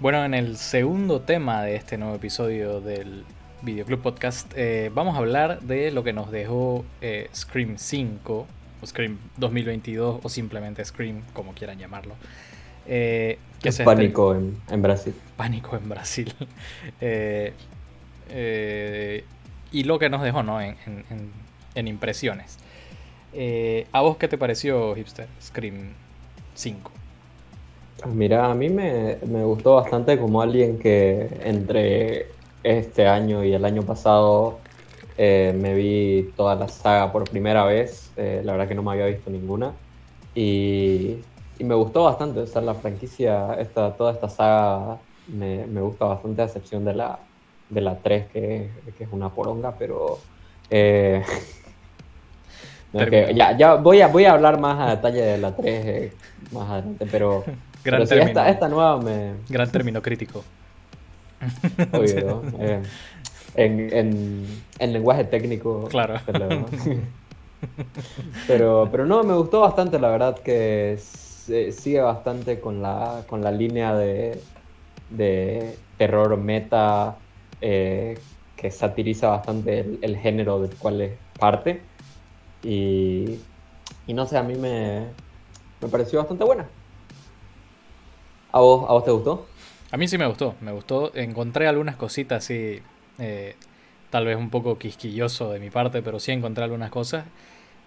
Bueno, en el segundo tema de este nuevo episodio del Videoclub Podcast, eh, vamos a hablar de lo que nos dejó eh, Scream 5, o Scream 2022, o simplemente Scream, como quieran llamarlo. Eh, que es pánico en, Brasil. Pánico en Brasil. y lo que nos dejó, ¿no? En, en impresiones. ¿A vos qué te pareció, Hipster, Scream 5? Mira, a mí me, gustó bastante como alguien que entre este año y el año pasado eh, me vi toda la saga por primera vez. Eh, la verdad que no me había visto ninguna. Y, me gustó bastante. O sea, la franquicia, esta, toda esta saga me, gusta bastante, a excepción de la, de la 3, que, es una poronga, pero. Eh, ya, ya voy, a, voy a hablar más a detalle de la 3 más adelante, pero. Gran término. esta, nueva me. Gran término crítico. Obvio, eh, en, en, lenguaje técnico. Claro. Pero, pero no, me gustó bastante, la verdad, que sigue bastante con la, con la línea de, de terror meta eh, que satiriza bastante el, género del cual es parte. Y, y no sé, a mí me, me pareció bastante buena. ¿A vos, te gustó? A mí sí me gustó, me gustó. Encontré algunas cositas así, eh, tal vez un poco quisquilloso de mi parte, pero sí encontré algunas cosas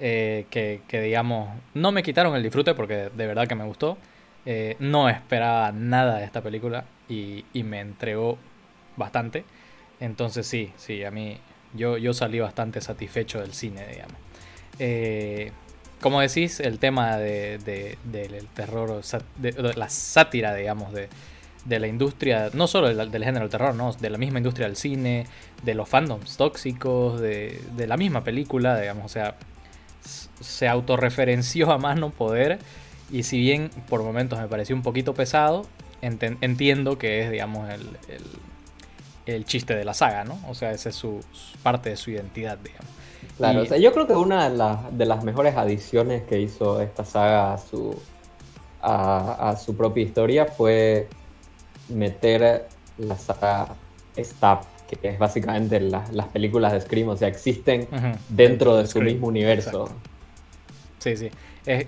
eh, que, digamos, no me quitaron el disfrute porque de verdad que me gustó. Eh, no esperaba nada de esta película y, me entregó bastante. Entonces sí, sí, a mí yo, yo salí bastante satisfecho del cine, digamos como decís, el tema de, del terror, de, la sátira, digamos, de, la industria, no solo del, género del terror, ¿no? de la misma industria del cine, de los fandoms tóxicos, de, la misma película, digamos, o sea, se autorreferenció a más no poder. Y si bien por momentos me pareció un poquito pesado, entiendo que es, digamos, el, chiste de la saga, ¿no? O sea, esa es su parte de su identidad, digamos. Claro, o sea, yo creo que una de, las mejores adiciones que hizo esta saga a su, a, su propia historia fue meter la saga Stab, que es básicamente las películas de Scream, o sea, existen dentro de, su mismo universo. Sí, sí.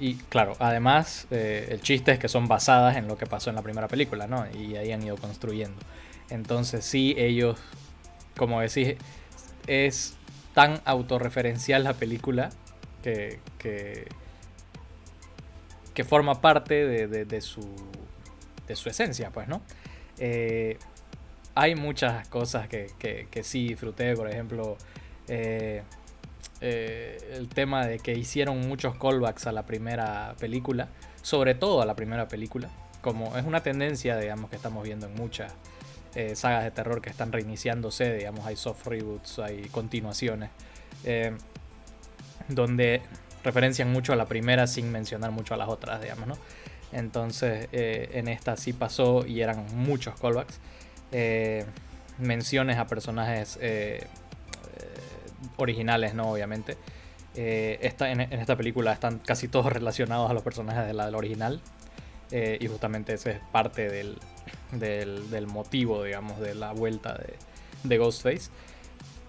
y claro, además eh, el chiste es que son basadas en lo que pasó en la primera película, ¿no? Y ahí han ido construyendo. Entonces sí, ellos, como decís, es tan autorreferencial la película que, que, forma parte de, su, de su esencia, pues, ¿no? Eh, hay muchas cosas que, que, sí disfruté, por ejemplo, eh, eh, el tema de que hicieron muchos callbacks a la primera película, sobre todo a la primera película, como es una tendencia, digamos, que estamos viendo en muchas eh, sagas de terror que están reiniciándose, digamos, hay soft reboots, hay continuaciones, eh, donde referencian mucho a la primera sin mencionar mucho a las otras, digamos, ¿no? Entonces, eh, en esta sí pasó y eran muchos callbacks. menciones a personajes originales, ¿no? Obviamente. Esta, en, esta película están casi todos relacionados a los personajes de la del original. y justamente ese es parte del, del, motivo, digamos, de la vuelta de, Ghostface.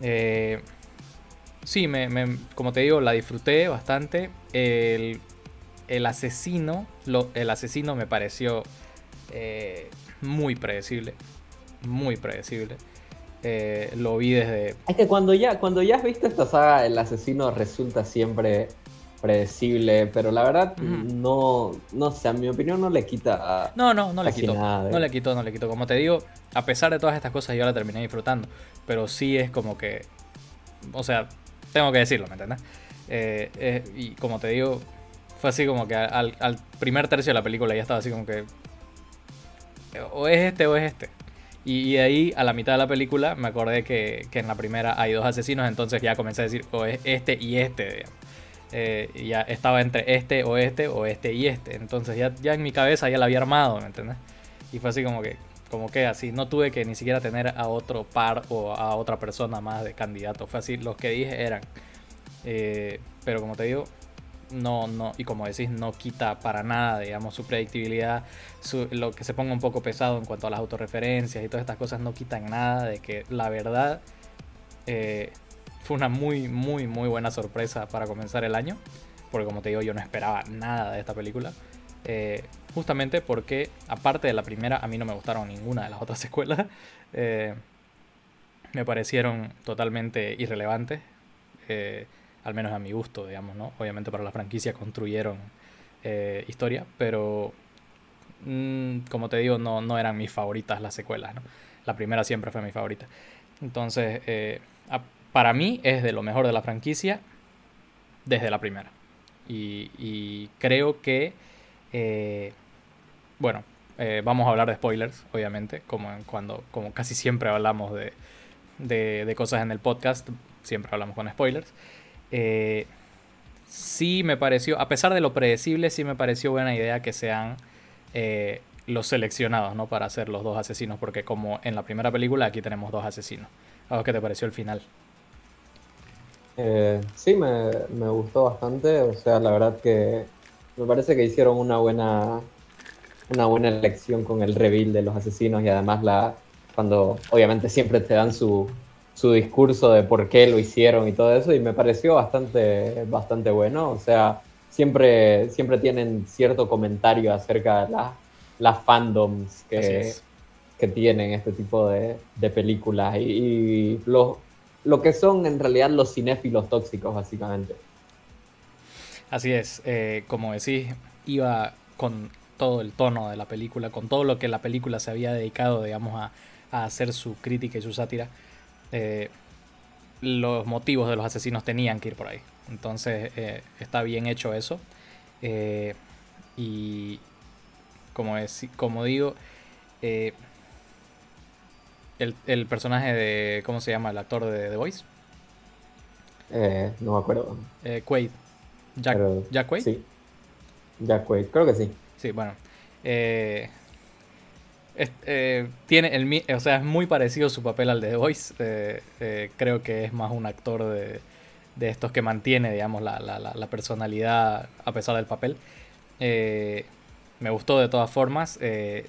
Eh, sí, me, como te digo, la disfruté bastante. El, asesino, lo, el asesino me pareció eh, muy predecible. Muy predecible. Eh, lo vi desde. Es que cuando ya, cuando ya has visto esta saga, el asesino resulta siempre predecible, pero la verdad no, no sé, a mi opinión no le quita No, no, no le quito. No le quito, no le quito. Como te digo, a pesar de todas estas cosas yo la terminé disfrutando, pero sí es como que, o sea, tengo que decirlo, ¿me entiendes? Eh, eh, y como te digo, fue así como que al, primer tercio de la película ya estaba así como que, o es este o es este. Y, de ahí a la mitad de la película me acordé que, que, en la primera hay dos asesinos, entonces ya comencé a decir, o es este y este, digamos. Eh, ya estaba entre este o este o este y este. Entonces ya, ya en mi cabeza ya la había armado, ¿me entiendes? Y fue así como que, como que así, no tuve que ni siquiera tener a otro par o a otra persona más de candidato. Fue así, los que dije eran. Eh, pero como te digo, no, no, y como decís, no quita para nada, digamos, su predictibilidad, lo que se ponga un poco pesado en cuanto a las autorreferencias y todas estas cosas no quitan nada de que la verdad eh, fue una muy, muy, muy buena sorpresa para comenzar el año, porque como te digo, yo no esperaba nada de esta película. Eh, justamente porque, aparte de la primera, a mí no me gustaron ninguna de las otras secuelas. Eh, me parecieron totalmente irrelevantes al menos a mi gusto, digamos, ¿no? Obviamente para la franquicia construyeron eh, historia, pero mm, como te digo, no, no eran mis favoritas las secuelas, ¿no? La primera siempre fue mi favorita. Entonces, eh, para mí es de lo mejor de la franquicia desde la primera. Y, creo que, eh, bueno, vamos a hablar de spoilers, obviamente, como, cuando, como casi siempre hablamos de, de, de cosas en el podcast, siempre hablamos con spoilers. Eh, sí me pareció, a pesar de lo predecible, sí me pareció buena idea que sean eh, los seleccionados, ¿no? Para ser los dos asesinos, porque como en la primera película, aquí tenemos dos asesinos. ¿A qué te pareció el final? Eh, sí, me, me, gustó bastante. O sea, la verdad que me parece que hicieron una buena, una buena elección con el reveal de los asesinos y además la cuando obviamente siempre te dan su, su discurso de por qué lo hicieron y todo eso, y me pareció bastante, bastante bueno. O sea, siempre, siempre tienen cierto comentario acerca de las fandoms que, que tienen este tipo de, de películas y, y lo, lo, que son en realidad los cinéfilos tóxicos, básicamente. Así es, eh, como decís, iba con todo el tono de la película, con todo lo que la película se había dedicado, digamos, a, a hacer su crítica y su sátira eh, los motivos de los asesinos tenían que ir por ahí. Entonces eh, está bien hecho eso. Eh, y como, es, como digo, el, el, personaje de, ¿cómo se llama? El actor de The Voice. no me acuerdo. Quaid. Jack, Jack Quaid. Sí. Jack Quaid, creo que sí. Sí, bueno. Eh, tiene el, o sea, es muy parecido su papel al de The Voice. Eh, eh, creo que es más un actor de, de estos que mantiene, digamos, la, la, la, personalidad a pesar del papel. Me gustó de todas formas.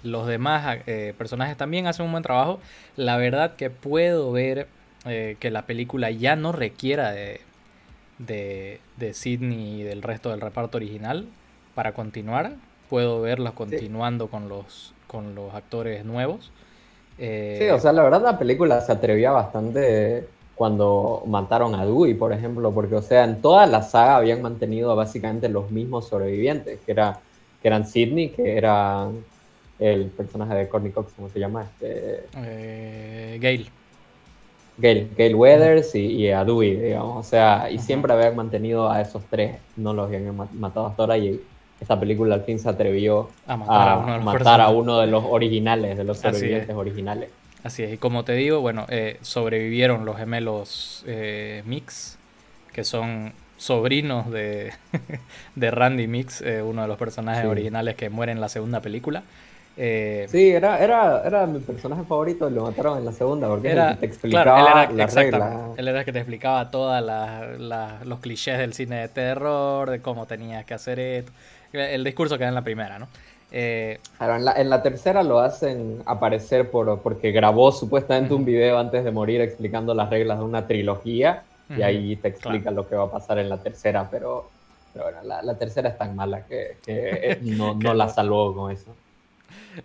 los demás personajes también hacen un buen trabajo. La verdad que puedo ver que la película ya no requiera de, de, de Sidney y del resto del reparto original para continuar. Puedo verla continuando con los con los actores nuevos. Eh, sí, o sea, la verdad la película se atrevía bastante cuando mataron a Dewey, por ejemplo, porque, o sea, en toda la saga habían mantenido básicamente los mismos sobrevivientes, que, era, que eran Sidney, que era el personaje de Courtney Cox, ¿cómo se llama? Este... Eh, Gale. Gale, Gale Weathers y, a Dewey, digamos, o sea, y siempre habían mantenido a esos tres, no los habían matado hasta ahora, y esta película al fin se atrevió a matar, a, uno, de los originales, de los sobrevivientes originales. Así es, y como te digo, bueno, eh, sobrevivieron los gemelos eh, Mix, que son sobrinos de, de Randy Mix, eh, uno de los personajes originales que muere en la segunda película. sí, era, era, era mi personaje favorito, lo mataron en la segunda, porque era, te explicaba él era, Él era el que te explicaba todos los clichés del cine de terror, de cómo tenías que hacer esto el discurso que da en la primera, ¿no? Eh, en, la, tercera lo hacen aparecer por, porque grabó supuestamente un video antes de morir explicando las reglas de una trilogía y ahí te explica lo que va a pasar en la tercera, pero, bueno, la, tercera es tan mala que, no, la salvó con eso.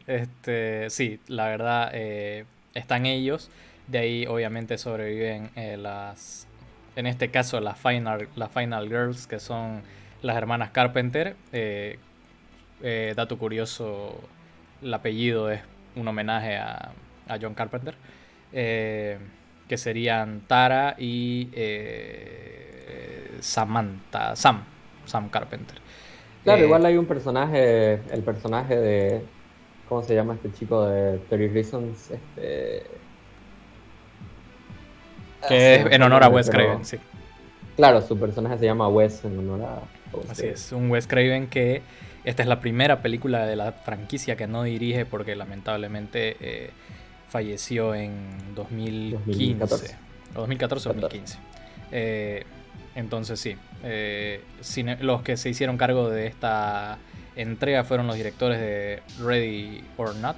Este, sí, la verdad, eh, están ellos. De ahí obviamente sobreviven eh, las, en este caso las Final, las Final Girls, que son las hermanas Carpenter. Eh, eh, dato curioso, el apellido es un homenaje a, John Carpenter. Eh, que serían Tara y Samantha, Sam, Sam Carpenter. Claro, igual hay un personaje, el personaje de, ¿cómo se llama este chico de 30 Reasons? Este... Que es en honor a Wes Craven, sí. Claro, su personaje se llama Wes en honor a, Así es, un Wes Craven que esta es la primera película de la franquicia que no dirige porque lamentablemente eh, falleció en 2015. 2014. O 2014 o 2015. Eh, Entonces sí, eh, los que se hicieron cargo de esta entrega fueron los directores de Ready or Not,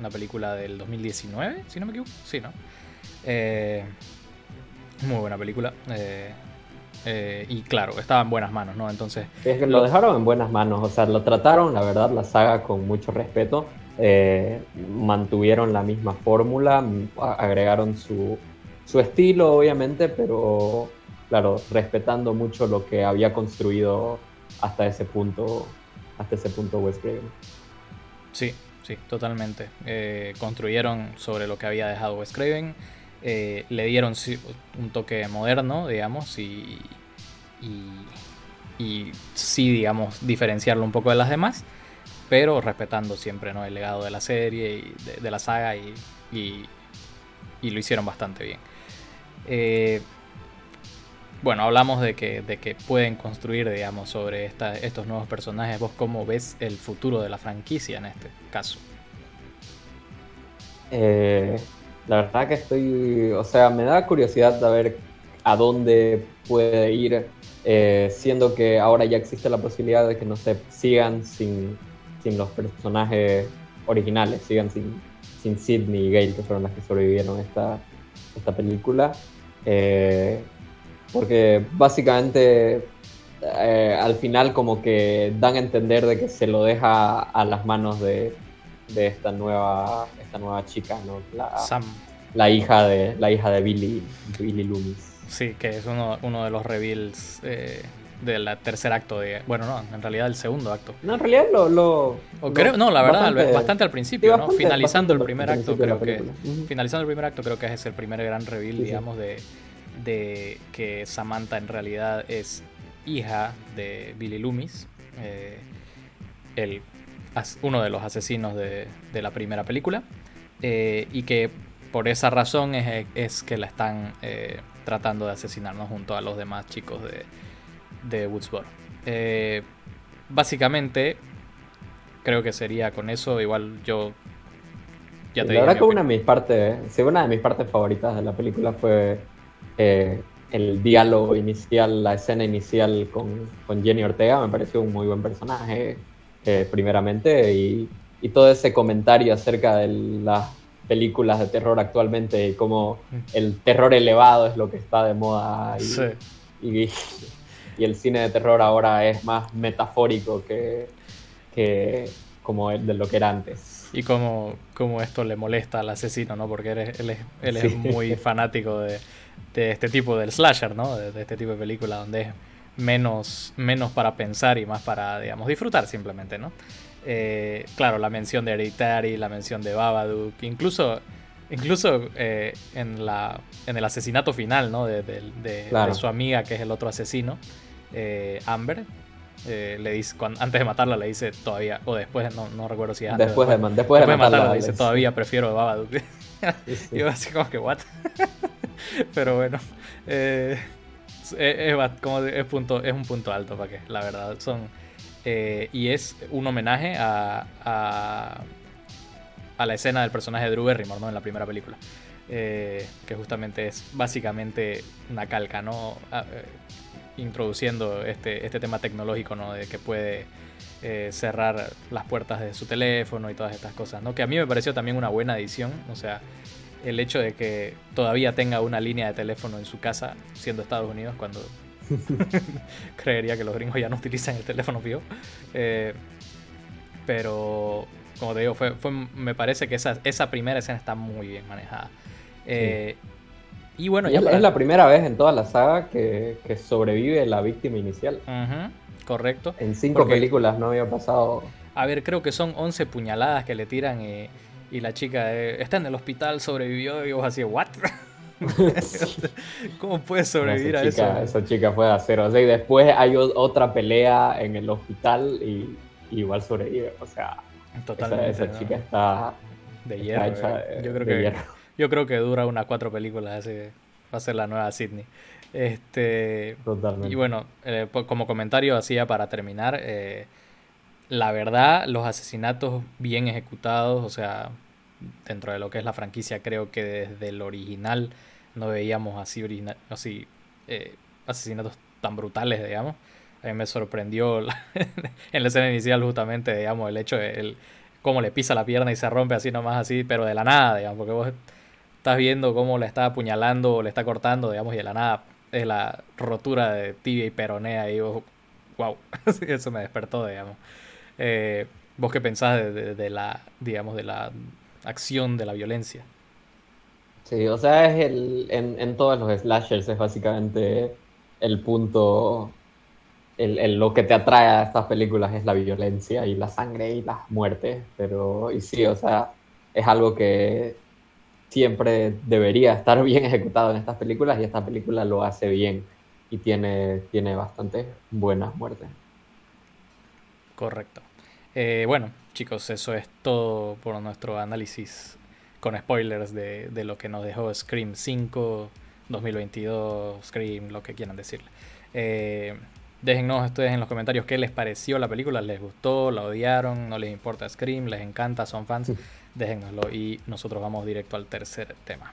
una película del 2019, si no me equivoco. Sí, ¿no? Eh, muy buena película. Eh, eh, y claro, estaba en buenas manos, ¿no? Entonces. Es que lo, dejaron en buenas manos, o sea, lo trataron, la verdad, la saga con mucho respeto. Mantuvieron la misma fórmula, agregaron su, su estilo, obviamente, pero claro, respetando mucho lo que había construido hasta ese punto, hasta ese punto Wes Craven. Sí, sí, totalmente. Eh, construyeron sobre lo que había dejado Wes Craven, eh, le dieron un toque moderno, digamos, y, y, sí, digamos, diferenciarlo un poco de las demás, pero respetando siempre ¿no? el legado de la serie y de, la saga y, y, lo hicieron bastante bien. Eh, bueno, hablamos de que, de que pueden construir, digamos, sobre estos nuevos personajes. ¿Vos cómo ves el futuro de la franquicia en este caso? Eh, la verdad que estoy, o sea, me da curiosidad de ver a dónde puede ir, eh, siendo que ahora ya existe la posibilidad de que no se sigan sin, los personajes originales, sigan sin, sin Sidney y Gale, que fueron las que sobrevivieron esta, esta película. Eh, porque básicamente eh, al final como que dan a entender de que se lo deja a las manos de, esta nueva esta nueva chica, ¿no? La, Sam. La hija de la hija de Billy, Billy Loomis. Sí, que es uno, uno de los reveals eh, del tercer acto de. Bueno, no, en realidad el segundo acto. No, en realidad lo. lo, no, la verdad, bastante, al principio, ¿no? Finalizando el primer acto, creo que. Finalizando el primer acto, creo que es el primer gran reveal, digamos, de de que Samantha en realidad es hija de Billy Loomis, eh, el, uno de los asesinos de, la primera película, eh, y que por esa razón es, que la están eh, tratando de asesinarnos junto a los demás chicos de, de Woodsboro. básicamente, creo que sería con eso, igual yo... Ya te la verdad que una de mis partes, una de mis partes favoritas de la película fue eh, el diálogo inicial, la escena inicial con, con, Jenny Ortega me pareció un muy buen personaje, eh, primeramente, y, y, todo ese comentario acerca de las películas de terror actualmente y cómo mm. el terror elevado es lo que está de moda y, y, y el cine de terror ahora es más metafórico que, que como de lo que era antes. Y como, como esto le molesta al asesino, ¿no? Porque él es, él es, él es muy fanático de, de este tipo del slasher, ¿no? De, este tipo de película donde es menos, menos para pensar y más para, digamos, disfrutar simplemente, ¿no? Eh, claro, la mención de Hereditary, la mención de Babadook, incluso, incluso eh, en, la, en el asesinato final, ¿no? De, su amiga, que es el otro asesino, eh, Amber. le dice, antes de matarla le dice todavía, o después, no, no recuerdo si antes. Después, de, después, de, matarla, le dice todavía prefiero Babadook. y yo así como que, ¿what? Pero bueno, eh, es, como es, punto, es un punto alto para que, la verdad. Son, eh, y es un homenaje a, a, la escena del personaje de Drew Barrymore ¿no? en la primera película. Eh, que justamente es básicamente una calca, ¿no? introduciendo este, este tema tecnológico, ¿no? De que puede cerrar las puertas de su teléfono y todas estas cosas, ¿no? Que a mí me pareció también una buena edición, o sea, el hecho de que todavía tenga una línea de teléfono en su casa, siendo Estados Unidos, cuando creería que los gringos ya no utilizan el teléfono fijo. Eh, pero, como te digo, fue, me parece que esa, esa primera escena está muy bien manejada. Eh, y bueno, ya es, la primera vez en toda la saga que, sobrevive la víctima inicial. correcto. En cinco películas no había pasado. A ver, creo que son 11 puñaladas que le tiran y y la chica eh, está en el hospital, sobrevivió y vos así, ¿what? ¿Cómo puedes sobrevivir a eso? Esa chica fue a cero. O sea, y después hay otra pelea en el hospital y, igual sobrevive. O sea, Totalmente, esa, chica está de hierro. Eh. yo, creo que, yo creo que dura unas cuatro películas. Así va a ser la nueva Sydney. Este, Totalmente. Y bueno, eh, como comentario hacía para terminar, la verdad, los asesinatos bien ejecutados, o sea, dentro de lo que es la franquicia, creo que desde el original no veíamos así, así eh, asesinatos tan brutales, digamos. Mí me sorprendió en la escena inicial justamente, digamos, el hecho de el, cómo le pisa la pierna y se rompe así nomás así, pero de la nada, digamos, porque vos estás viendo cómo le está apuñalando o le está cortando, digamos, y de la nada es la rotura de tibia y peronea y vos, wow, eso me despertó, digamos. Eh, ¿Vos qué pensás de, la, digamos, de la acción de la violencia? Sí, o sea, es el, en, en todos los slashers es básicamente el punto, el, lo que te atrae a estas películas es la violencia y la sangre y las muertes, pero, y sí, o sea, es algo que siempre debería estar bien ejecutado en estas películas y esta película lo hace bien y tiene, tiene bastante buenas muertes. Correcto. Eh, bueno, chicos, eso es todo por nuestro análisis con spoilers de, de, lo que nos dejó Scream 5, 2022, Scream, lo que quieran decirle. Eh, déjennos ustedes en los comentarios qué les pareció la película, les gustó, la odiaron, no les importa Scream, les encanta, son fans, déjennoslo y nosotros vamos directo al tercer tema.